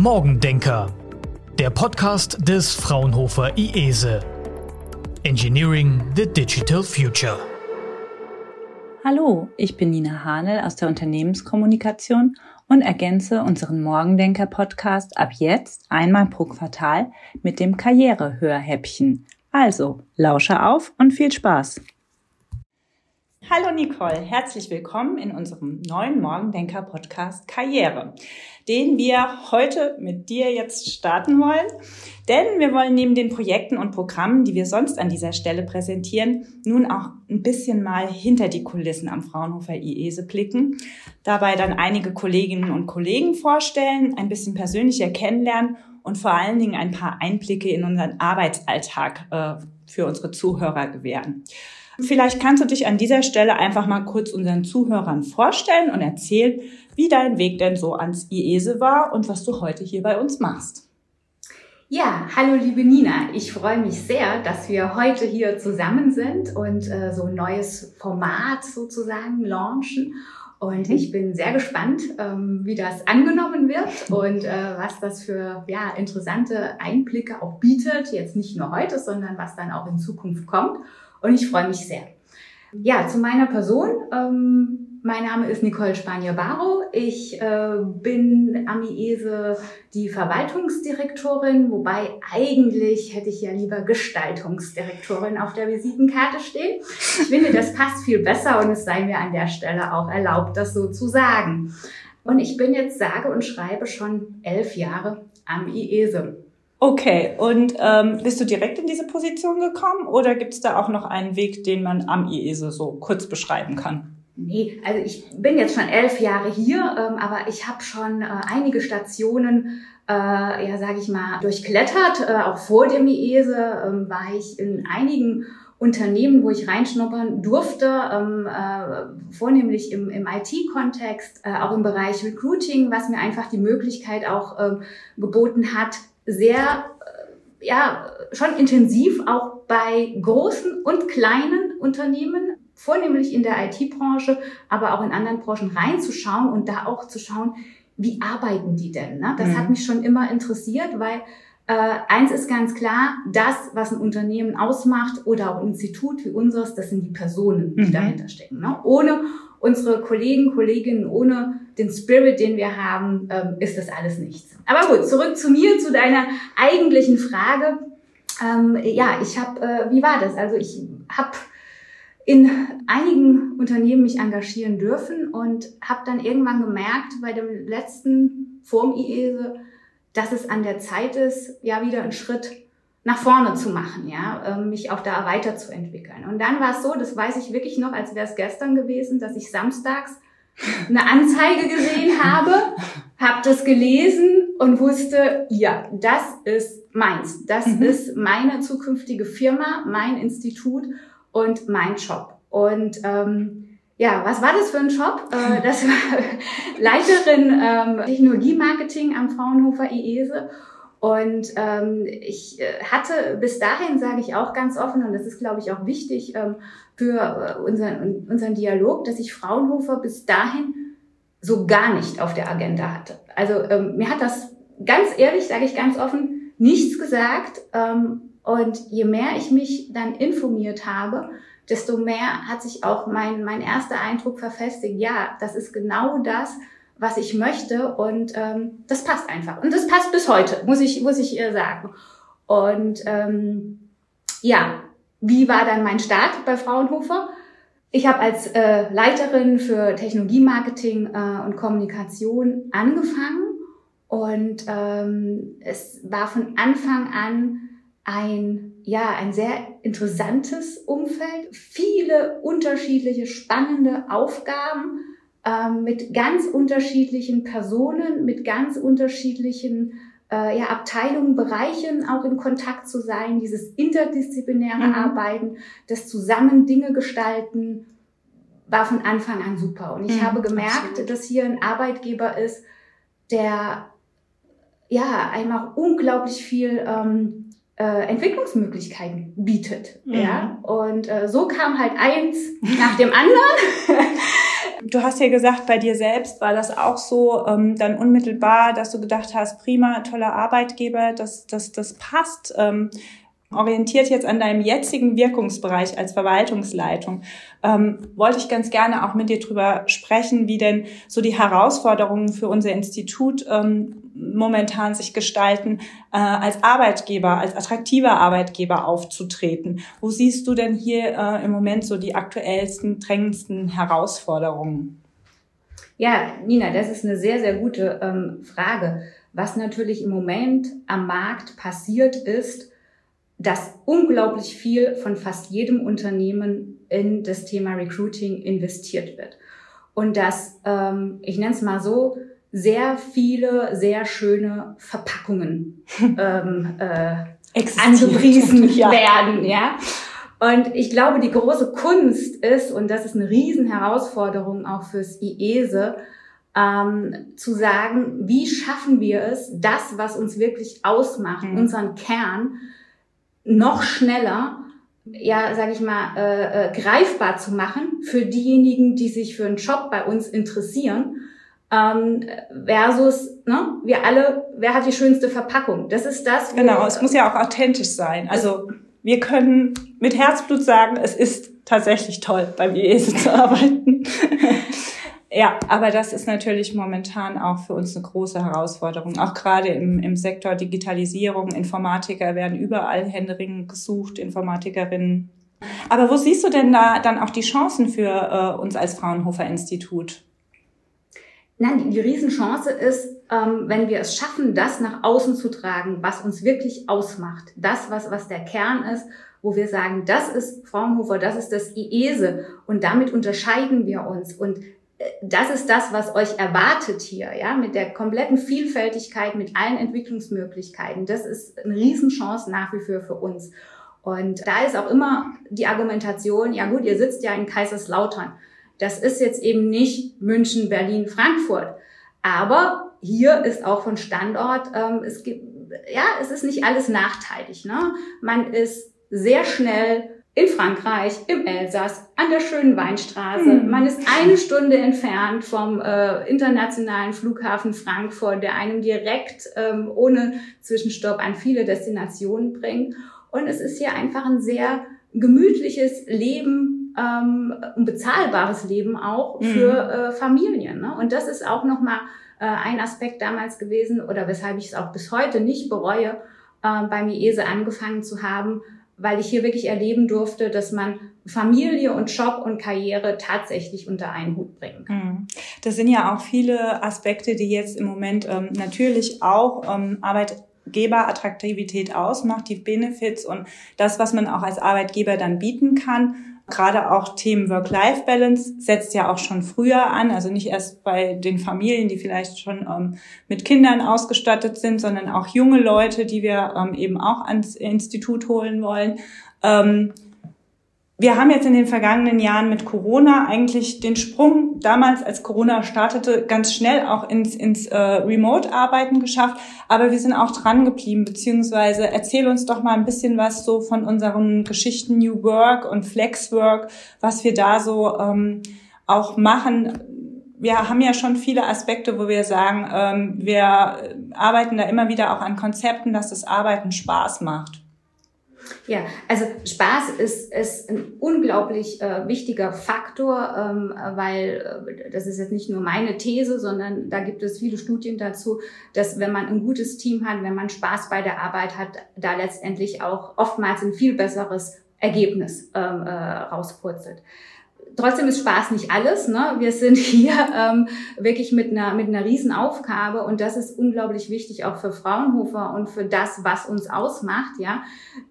Morgendenker, der Podcast des Fraunhofer IESE. Engineering the Digital Future. Hallo, ich bin Nina Hanel aus der Unternehmenskommunikation und ergänze unseren Morgendenker-Podcast ab jetzt einmal pro Quartal mit dem Karrierehörhäppchen. Also, lausche auf und viel Spaß! Hallo Nicole, herzlich willkommen in unserem neuen Morgendenker-Podcast Karriere, den wir heute mit dir jetzt starten wollen. Denn wir wollen neben den Projekten und Programmen, die wir sonst an dieser Stelle präsentieren, nun auch ein bisschen mal hinter die Kulissen am Fraunhofer IESE blicken, dabei dann einige Kolleginnen und Kollegen vorstellen, ein bisschen persönlicher kennenlernen und vor allen Dingen ein paar Einblicke in unseren Arbeitsalltag äh, für unsere Zuhörer gewähren. Vielleicht kannst du dich an dieser Stelle einfach mal kurz unseren Zuhörern vorstellen und erzählen, wie dein Weg denn so ans IESE war und was du heute hier bei uns machst. Ja, hallo liebe Nina. Ich freue mich sehr, dass wir heute hier zusammen sind und äh, so ein neues Format sozusagen launchen. Und mhm. ich bin sehr gespannt, ähm, wie das angenommen wird und äh, was das für ja, interessante Einblicke auch bietet. Jetzt nicht nur heute, sondern was dann auch in Zukunft kommt und ich freue mich sehr. Ja, zu meiner Person. Ähm, mein Name ist Nicole Spanier-Baro. Ich äh, bin am IESE die Verwaltungsdirektorin, wobei eigentlich hätte ich ja lieber Gestaltungsdirektorin auf der Visitenkarte stehen. Ich finde, das passt viel besser und es sei mir an der Stelle auch erlaubt, das so zu sagen. Und ich bin jetzt sage und schreibe schon elf Jahre am IESE. Okay, und ähm, bist du direkt in diese Position gekommen oder gibt es da auch noch einen Weg, den man am IESE so kurz beschreiben kann? Nee, also ich bin jetzt schon elf Jahre hier, ähm, aber ich habe schon äh, einige Stationen, äh, ja sage ich mal, durchklettert. Äh, auch vor dem IESE ähm, war ich in einigen Unternehmen, wo ich reinschnuppern durfte, ähm, äh, vornehmlich im, im IT-Kontext, äh, auch im Bereich Recruiting, was mir einfach die Möglichkeit auch äh, geboten hat, sehr, äh, ja, schon intensiv auch bei großen und kleinen Unternehmen, vornehmlich in der IT-Branche, aber auch in anderen Branchen reinzuschauen und da auch zu schauen, wie arbeiten die denn? Ne? Das mhm. hat mich schon immer interessiert, weil äh, eins ist ganz klar, das, was ein Unternehmen ausmacht oder auch ein Institut wie unseres, das sind die Personen, die mhm. dahinter stecken. Ne? Ohne unsere Kollegen, Kolleginnen, ohne den Spirit, den wir haben, ähm, ist das alles nichts. Aber gut, zurück zu mir, zu deiner eigentlichen Frage. Ähm, ja, ich habe, äh, wie war das? Also ich habe in einigen Unternehmen mich engagieren dürfen und habe dann irgendwann gemerkt, bei dem letzten Form IESE, dass es an der Zeit ist, ja wieder einen Schritt nach vorne zu machen, ja, ähm, mich auch da weiterzuentwickeln. Und dann war es so, das weiß ich wirklich noch, als wäre es gestern gewesen, dass ich samstags eine Anzeige gesehen habe, habe das gelesen und wusste, ja, das ist meins, das mhm. ist meine zukünftige Firma, mein Institut und mein Job. Und ähm, ja, was war das für ein Job? Äh, das war Leiterin ähm, Technologie-Marketing am Fraunhofer IESE. Und ähm, ich äh, hatte bis dahin, sage ich auch ganz offen, und das ist, glaube ich, auch wichtig ähm, für äh, unseren, unseren Dialog, dass ich Fraunhofer bis dahin so gar nicht auf der Agenda hatte. Also ähm, mir hat das ganz ehrlich, sage ich ganz offen, nichts gesagt. Ähm, und je mehr ich mich dann informiert habe, desto mehr hat sich auch mein, mein erster Eindruck verfestigt. Ja, das ist genau das, was ich möchte und ähm, das passt einfach. Und das passt bis heute, muss ich, muss ich ihr sagen. Und ähm, ja, wie war dann mein Start bei Fraunhofer? Ich habe als äh, Leiterin für Technologiemarketing äh, und Kommunikation angefangen und ähm, es war von Anfang an ein ja ein sehr interessantes Umfeld, viele unterschiedliche spannende Aufgaben mit ganz unterschiedlichen Personen, mit ganz unterschiedlichen äh, ja, Abteilungen, Bereichen auch in Kontakt zu sein, dieses interdisziplinäre mhm. Arbeiten, das zusammen Dinge gestalten, war von Anfang an super. Und ich mhm, habe gemerkt, absolut. dass hier ein Arbeitgeber ist, der ja einmal unglaublich viel ähm, äh, Entwicklungsmöglichkeiten bietet. Mhm. Ja? Und äh, so kam halt eins nach dem anderen. Du hast ja gesagt, bei dir selbst war das auch so ähm, dann unmittelbar, dass du gedacht hast, prima, toller Arbeitgeber, das, das, das passt. Ähm, orientiert jetzt an deinem jetzigen Wirkungsbereich als Verwaltungsleitung, ähm, wollte ich ganz gerne auch mit dir drüber sprechen, wie denn so die Herausforderungen für unser Institut ähm, momentan sich gestalten, äh, als Arbeitgeber, als attraktiver Arbeitgeber aufzutreten. Wo siehst du denn hier äh, im Moment so die aktuellsten, drängendsten Herausforderungen? Ja, Nina, das ist eine sehr, sehr gute ähm, Frage. Was natürlich im Moment am Markt passiert ist, dass unglaublich viel von fast jedem Unternehmen in das Thema Recruiting investiert wird. Und dass, ähm, ich nenne es mal so, sehr viele sehr schöne Verpackungen ähm, äh, angepriesen ja. werden, ja. Und ich glaube, die große Kunst ist, und das ist eine Riesenherausforderung auch fürs IESE, ähm, zu sagen, wie schaffen wir es, das, was uns wirklich ausmacht, mhm. unseren Kern, noch schneller, ja, sage ich mal, äh, äh, greifbar zu machen für diejenigen, die sich für einen Job bei uns interessieren, ähm, versus, ne, wir alle, wer hat die schönste Verpackung? Das ist das. Genau, es muss ja auch authentisch sein. Also wir können mit Herzblut sagen, es ist tatsächlich toll, beim IESE zu arbeiten. Ja, aber das ist natürlich momentan auch für uns eine große Herausforderung. Auch gerade im, im Sektor Digitalisierung, Informatiker werden überall händeringend gesucht, Informatikerinnen. Aber wo siehst du denn da dann auch die Chancen für äh, uns als Fraunhofer Institut? Nein, die Riesenchance ist, ähm, wenn wir es schaffen, das nach außen zu tragen, was uns wirklich ausmacht. Das, was, was der Kern ist, wo wir sagen, das ist Fraunhofer, das ist das IESE und damit unterscheiden wir uns. Und das ist das, was euch erwartet hier, ja, mit der kompletten Vielfältigkeit, mit allen Entwicklungsmöglichkeiten. Das ist eine Riesenchance nach wie vor für uns. Und da ist auch immer die Argumentation, ja gut, ihr sitzt ja in Kaiserslautern. Das ist jetzt eben nicht München, Berlin, Frankfurt. Aber hier ist auch von Standort, ähm, es gibt, ja, es ist nicht alles nachteilig. Ne? Man ist sehr schnell in Frankreich, im Elsass, an der schönen Weinstraße. Mhm. Man ist eine Stunde entfernt vom äh, internationalen Flughafen Frankfurt, der einem direkt ähm, ohne Zwischenstopp an viele Destinationen bringt. Und es ist hier einfach ein sehr gemütliches Leben, ähm, ein bezahlbares Leben auch für mhm. äh, Familien. Ne? Und das ist auch nochmal äh, ein Aspekt damals gewesen oder weshalb ich es auch bis heute nicht bereue, äh, beim IESE angefangen zu haben, weil ich hier wirklich erleben durfte, dass man Familie und Job und Karriere tatsächlich unter einen Hut bringen kann. Mhm. Das sind ja auch viele Aspekte, die jetzt im Moment ähm, natürlich auch ähm, Arbeitgeberattraktivität ausmacht, die Benefits und das, was man auch als Arbeitgeber dann bieten kann. Gerade auch Themen Work-Life-Balance setzt ja auch schon früher an, also nicht erst bei den Familien, die vielleicht schon ähm, mit Kindern ausgestattet sind, sondern auch junge Leute, die wir ähm, eben auch ans Institut holen wollen. Ähm, wir haben jetzt in den vergangenen Jahren mit Corona eigentlich den Sprung damals, als Corona startete, ganz schnell auch ins, ins äh, Remote-Arbeiten geschafft. Aber wir sind auch dran geblieben, beziehungsweise erzähl uns doch mal ein bisschen was so von unseren Geschichten New Work und Flex Work, was wir da so ähm, auch machen. Wir haben ja schon viele Aspekte, wo wir sagen, ähm, wir arbeiten da immer wieder auch an Konzepten, dass das Arbeiten Spaß macht. Ja, also Spaß ist, ist ein unglaublich äh, wichtiger Faktor, ähm, weil äh, das ist jetzt nicht nur meine These, sondern da gibt es viele Studien dazu, dass wenn man ein gutes Team hat, wenn man Spaß bei der Arbeit hat, da letztendlich auch oftmals ein viel besseres Ergebnis ähm, äh, rauspurzelt trotzdem ist Spaß nicht alles. Ne? Wir sind hier ähm, wirklich mit einer, mit einer Riesenaufgabe und das ist unglaublich wichtig auch für Fraunhofer und für das, was uns ausmacht. Ja,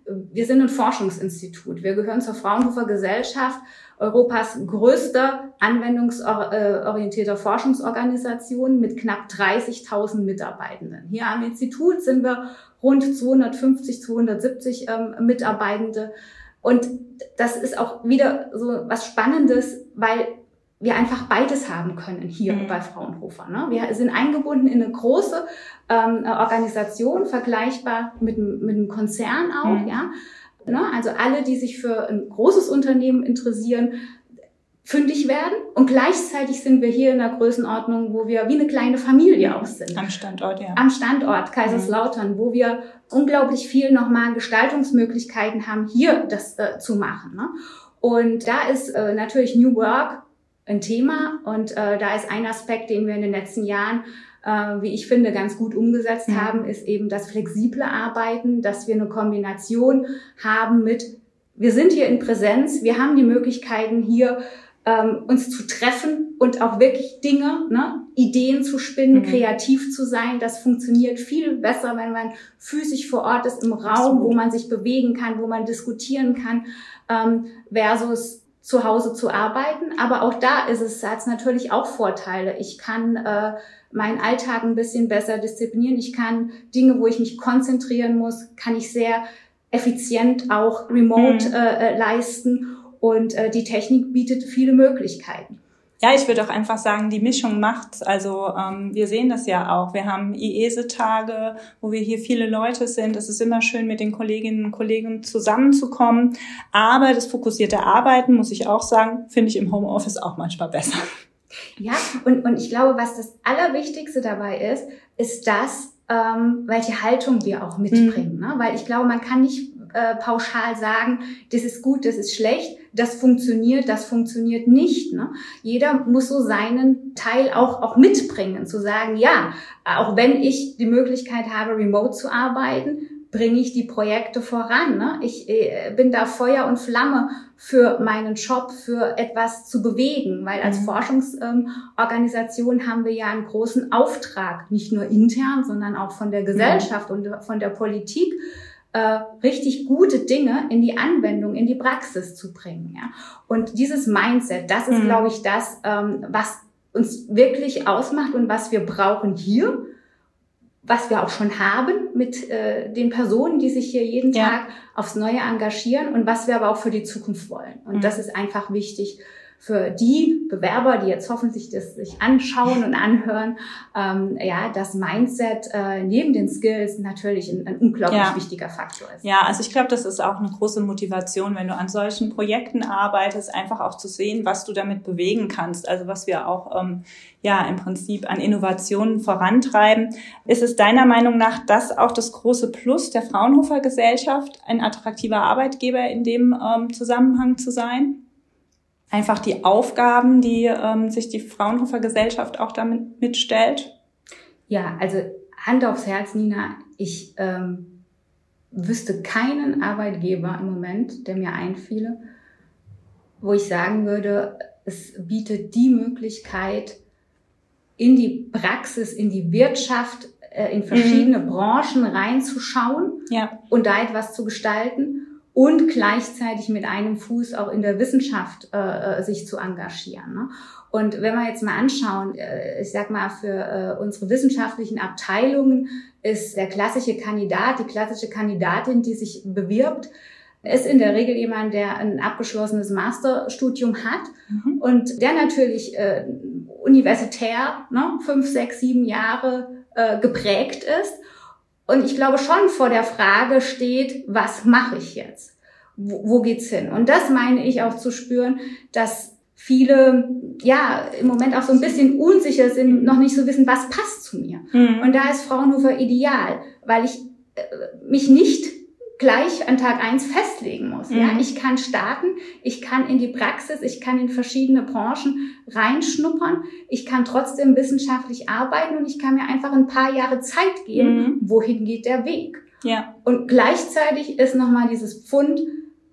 Wir sind ein Forschungsinstitut. Wir gehören zur Fraunhofer Gesellschaft, Europas größter anwendungsorientierter Forschungsorganisation mit knapp 30.000 Mitarbeitenden. Hier am Institut sind wir rund 250, 270 ähm, Mitarbeitende. Und das ist auch wieder so was Spannendes, weil wir einfach beides haben können hier mhm. bei Fraunhofer. Ne? Wir sind eingebunden in eine große ähm, Organisation, vergleichbar mit, mit einem Konzern auch. Mhm. Ja? Ne? Also alle, die sich für ein großes Unternehmen interessieren, fündig werden und gleichzeitig sind wir hier in der Größenordnung, wo wir wie eine kleine Familie auch sind. Am Standort, ja. Am Standort Kaiserslautern, mhm. wo wir unglaublich viel nochmal Gestaltungsmöglichkeiten haben, hier das äh, zu machen. Ne? Und da ist äh, natürlich New Work ein Thema und äh, da ist ein Aspekt, den wir in den letzten Jahren äh, wie ich finde, ganz gut umgesetzt mhm. haben, ist eben das flexible Arbeiten, dass wir eine Kombination haben mit, wir sind hier in Präsenz, wir haben die Möglichkeiten hier ähm, uns zu treffen und auch wirklich Dinge, ne, Ideen zu spinnen, mhm. kreativ zu sein. Das funktioniert viel besser, wenn man physisch vor Ort ist, im Raum, Absolut. wo man sich bewegen kann, wo man diskutieren kann, ähm, versus zu Hause zu arbeiten. Aber auch da ist es, hat es natürlich auch Vorteile. Ich kann äh, meinen Alltag ein bisschen besser disziplinieren. Ich kann Dinge, wo ich mich konzentrieren muss, kann ich sehr effizient auch remote mhm. äh, äh leisten und äh, die Technik bietet viele Möglichkeiten. Ja, ich würde auch einfach sagen, die Mischung macht's. Also ähm, wir sehen das ja auch. Wir haben IESE-Tage, wo wir hier viele Leute sind. Es ist immer schön, mit den Kolleginnen und Kollegen zusammenzukommen. Aber das fokussierte Arbeiten, muss ich auch sagen, finde ich im Homeoffice auch manchmal besser. Ja, und, und ich glaube, was das Allerwichtigste dabei ist, ist das, ähm, welche Haltung wir auch mitbringen. Mhm. Ne? Weil ich glaube, man kann nicht äh, pauschal sagen, das ist gut, das ist schlecht, das funktioniert, das funktioniert nicht. Ne? Jeder muss so seinen Teil auch, auch mitbringen, zu sagen, ja, auch wenn ich die Möglichkeit habe, remote zu arbeiten, bringe ich die Projekte voran. Ne? Ich äh, bin da Feuer und Flamme für meinen Job, für etwas zu bewegen, weil als mhm. Forschungsorganisation ähm, haben wir ja einen großen Auftrag, nicht nur intern, sondern auch von der Gesellschaft mhm. und von der Politik äh, richtig gute Dinge in die Anwendung, in die Praxis zu bringen. Ja? Und dieses Mindset, das ist, mhm. glaube ich, das, ähm, was uns wirklich ausmacht und was wir brauchen hier, was wir auch schon haben mit äh, den Personen, die sich hier jeden ja. Tag aufs Neue engagieren und was wir aber auch für die Zukunft wollen. Und mhm. das ist einfach wichtig für die Bewerber, die jetzt hoffentlich das sich anschauen und anhören, ähm, ja, das Mindset äh, neben den Skills natürlich ein, ein unglaublich ja. wichtiger Faktor ist. Ja, also ich glaube, das ist auch eine große Motivation, wenn du an solchen Projekten arbeitest, einfach auch zu sehen, was du damit bewegen kannst. Also was wir auch ähm, ja im Prinzip an Innovationen vorantreiben. Ist es deiner Meinung nach das auch das große Plus der Fraunhofer Gesellschaft, ein attraktiver Arbeitgeber in dem ähm, Zusammenhang zu sein? Einfach die Aufgaben, die ähm, sich die Fraunhofer Gesellschaft auch damit mitstellt? Ja, also Hand aufs Herz, Nina, ich ähm, wüsste keinen Arbeitgeber im Moment, der mir einfiele, wo ich sagen würde, es bietet die Möglichkeit, in die Praxis, in die Wirtschaft, äh, in verschiedene mhm. Branchen reinzuschauen ja. und da etwas zu gestalten und gleichzeitig mit einem Fuß auch in der Wissenschaft äh, äh, sich zu engagieren. Ne? Und wenn wir jetzt mal anschauen, äh, ich sag mal, für äh, unsere wissenschaftlichen Abteilungen ist der klassische Kandidat, die klassische Kandidatin, die sich bewirbt, ist in der Regel jemand, der ein abgeschlossenes Masterstudium hat mhm. und der natürlich äh, universitär ne, fünf, sechs, sieben Jahre äh, geprägt ist und ich glaube schon vor der Frage steht, was mache ich jetzt? Wo, wo geht's hin? Und das meine ich auch zu spüren, dass viele ja im Moment auch so ein bisschen unsicher sind, noch nicht so wissen, was passt zu mir. Mhm. Und da ist Fraunhofer ideal, weil ich äh, mich nicht gleich an Tag eins festlegen muss. Mhm. Ja, ich kann starten, ich kann in die Praxis, ich kann in verschiedene Branchen reinschnuppern, ich kann trotzdem wissenschaftlich arbeiten und ich kann mir einfach ein paar Jahre Zeit geben, mhm. wohin geht der Weg. Ja. Und gleichzeitig ist nochmal dieses Pfund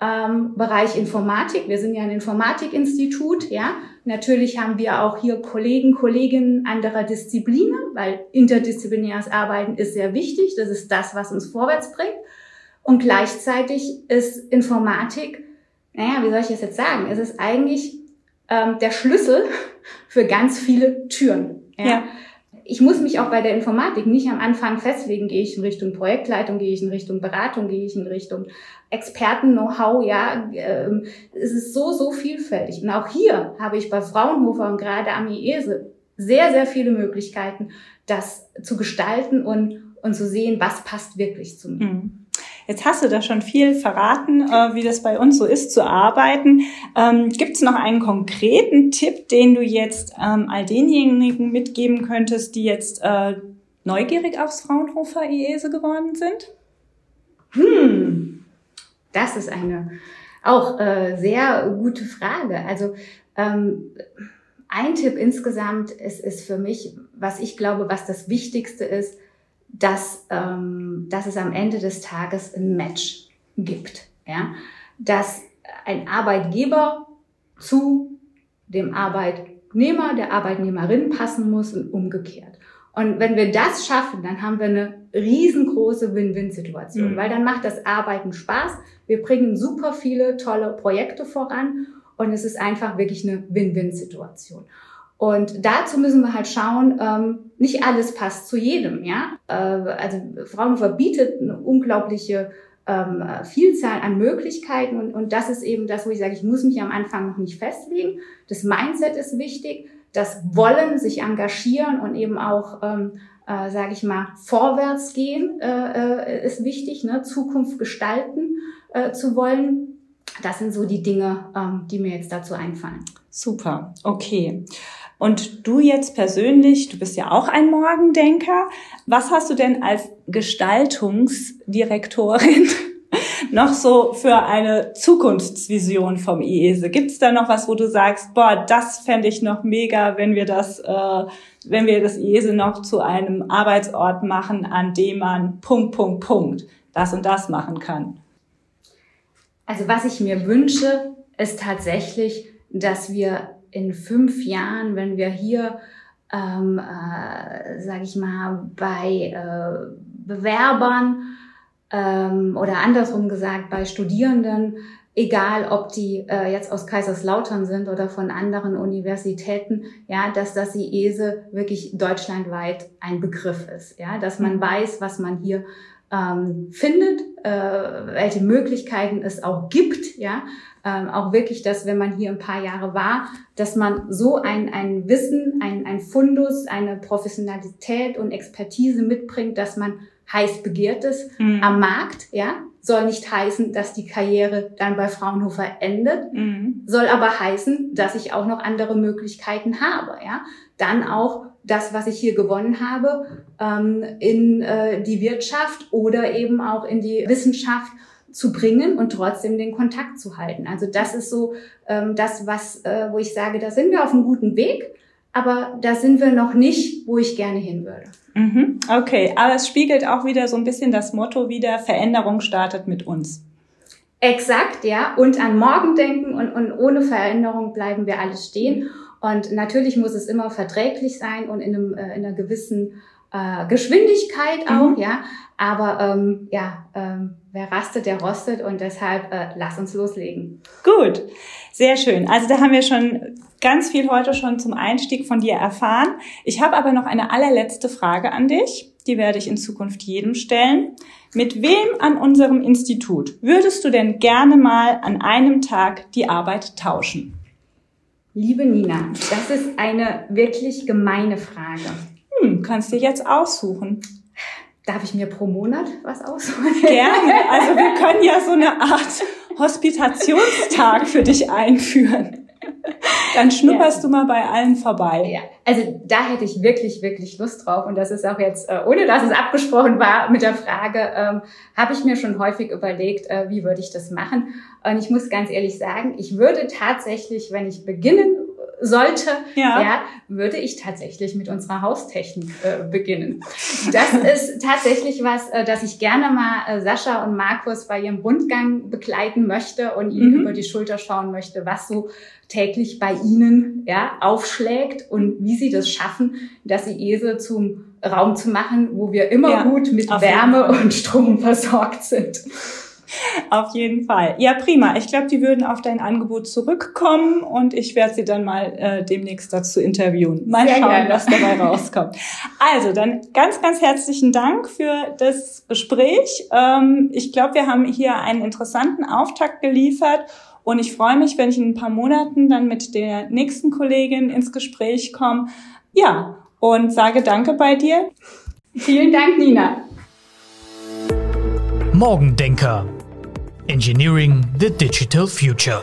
ähm, Bereich Informatik. Wir sind ja ein Informatikinstitut, ja. Natürlich haben wir auch hier Kollegen, Kolleginnen anderer Disziplinen, weil interdisziplinäres Arbeiten ist sehr wichtig. Das ist das, was uns vorwärts bringt. Und gleichzeitig ist Informatik, naja, wie soll ich das jetzt sagen? Es ist eigentlich ähm, der Schlüssel für ganz viele Türen. Ja? ja. Ich muss mich auch bei der Informatik nicht am Anfang festlegen, gehe ich in Richtung Projektleitung, gehe ich in Richtung Beratung, gehe ich in Richtung Experten-Know-how, ja, ähm, es ist so, so vielfältig. Und auch hier habe ich bei Fraunhofer und gerade am IESE sehr, sehr viele Möglichkeiten, das zu gestalten und, und zu sehen, was passt wirklich zu mir. Mhm. Jetzt hast du da schon viel verraten, äh, wie das bei uns so ist zu arbeiten. Ähm, Gibt es noch einen konkreten Tipp, den du jetzt ähm, all denjenigen mitgeben könntest, die jetzt äh, neugierig aufs Fraunhofer IESE geworden sind? Hm, das ist eine auch äh, sehr gute Frage. Also ähm, ein Tipp insgesamt ist, ist für mich, was ich glaube, was das Wichtigste ist, dass, ähm, dass es am Ende des Tages ein Match gibt. Ja? Dass ein Arbeitgeber zu dem Arbeitnehmer, der Arbeitnehmerin passen muss und umgekehrt. Und wenn wir das schaffen, dann haben wir eine riesengroße Win-Win-Situation, mhm. weil dann macht das Arbeiten Spaß. Wir bringen super viele tolle Projekte voran und es ist einfach wirklich eine Win-Win-Situation. Und dazu müssen wir halt schauen, ähm, nicht alles passt zu jedem, ja. Äh, also Fraunhofer bietet eine unglaubliche ähm, Vielzahl an Möglichkeiten und, und das ist eben das, wo ich sage, ich muss mich am Anfang noch nicht festlegen. Das Mindset ist wichtig, das Wollen, sich engagieren und eben auch, ähm, äh, sage ich mal, vorwärts gehen äh, äh, ist wichtig, ne? Zukunft gestalten äh, zu wollen. Das sind so die Dinge, ähm, die mir jetzt dazu einfallen. Super, okay. Und du jetzt persönlich, du bist ja auch ein Morgendenker. Was hast du denn als Gestaltungsdirektorin noch so für eine Zukunftsvision vom IESE? Gibt es da noch was, wo du sagst, boah, das fände ich noch mega, wenn wir das, äh, wenn wir das IESE noch zu einem Arbeitsort machen, an dem man Punkt, Punkt, Punkt das und das machen kann? Also was ich mir wünsche, ist tatsächlich, dass wir in fünf Jahren, wenn wir hier, ähm, äh, sage ich mal, bei äh, Bewerbern ähm, oder andersrum gesagt bei Studierenden, egal ob die äh, jetzt aus Kaiserslautern sind oder von anderen Universitäten, ja, dass das IESE wirklich deutschlandweit ein Begriff ist, ja, dass man mhm. weiß, was man hier ähm, findet, äh, welche Möglichkeiten es auch gibt, ja, ähm, auch wirklich, dass wenn man hier ein paar Jahre war, dass man so ein, ein Wissen, ein, ein Fundus, eine Professionalität und Expertise mitbringt, dass man heiß begehrt ist mhm. am Markt, ja, soll nicht heißen, dass die Karriere dann bei Fraunhofer endet, mhm. soll aber heißen, dass ich auch noch andere Möglichkeiten habe, ja, dann auch das, was ich hier gewonnen habe, ähm, in äh, die Wirtschaft oder eben auch in die Wissenschaft zu bringen und trotzdem den Kontakt zu halten. Also das ist so ähm, das, was, äh, wo ich sage, da sind wir auf einem guten Weg, aber da sind wir noch nicht, wo ich gerne hin würde. Mhm. Okay, aber es spiegelt auch wieder so ein bisschen das Motto wieder, Veränderung startet mit uns. Exakt, ja. Und an morgen denken und, und ohne Veränderung bleiben wir alle stehen. Und natürlich muss es immer verträglich sein und in, einem, äh, in einer gewissen äh, Geschwindigkeit auch, mhm. ja. Aber ähm, ja, ähm, wer rastet, der rostet und deshalb äh, lass uns loslegen. Gut, sehr schön. Also da haben wir schon ganz viel heute schon zum Einstieg von dir erfahren. Ich habe aber noch eine allerletzte Frage an dich. Die werde ich in Zukunft jedem stellen. Mit wem an unserem Institut würdest du denn gerne mal an einem Tag die Arbeit tauschen? Liebe Nina, das ist eine wirklich gemeine Frage. Hm, kannst du jetzt aussuchen. Darf ich mir pro Monat was aussuchen? Gerne. Also wir können ja so eine Art Hospitationstag für dich einführen. Dann schnupperst ja. du mal bei allen vorbei. Ja, also da hätte ich wirklich, wirklich Lust drauf. Und das ist auch jetzt, äh, ohne dass es abgesprochen war mit der Frage, ähm, habe ich mir schon häufig überlegt, äh, wie würde ich das machen. Und ich muss ganz ehrlich sagen, ich würde tatsächlich, wenn ich beginnen sollte, ja. ja, würde ich tatsächlich mit unserer Haustechnik äh, beginnen. Das ist tatsächlich was, äh, dass ich gerne mal äh, Sascha und Markus bei ihrem Rundgang begleiten möchte und ihnen mhm. über die Schulter schauen möchte, was so täglich bei ihnen ja, aufschlägt und wie sie das schaffen, dass sie Esel zum Raum zu machen, wo wir immer ja, gut mit Wärme und Strom versorgt sind. Auf jeden Fall. Ja, prima. Ich glaube, die würden auf dein Angebot zurückkommen und ich werde sie dann mal äh, demnächst dazu interviewen. Mal Sehr schauen, gerne. was dabei rauskommt. Also, dann ganz, ganz herzlichen Dank für das Gespräch. Ähm, ich glaube, wir haben hier einen interessanten Auftakt geliefert und ich freue mich, wenn ich in ein paar Monaten dann mit der nächsten Kollegin ins Gespräch komme. Ja, und sage Danke bei dir. Vielen Dank, Nina. Morgendenker. Engineering the Digital Future.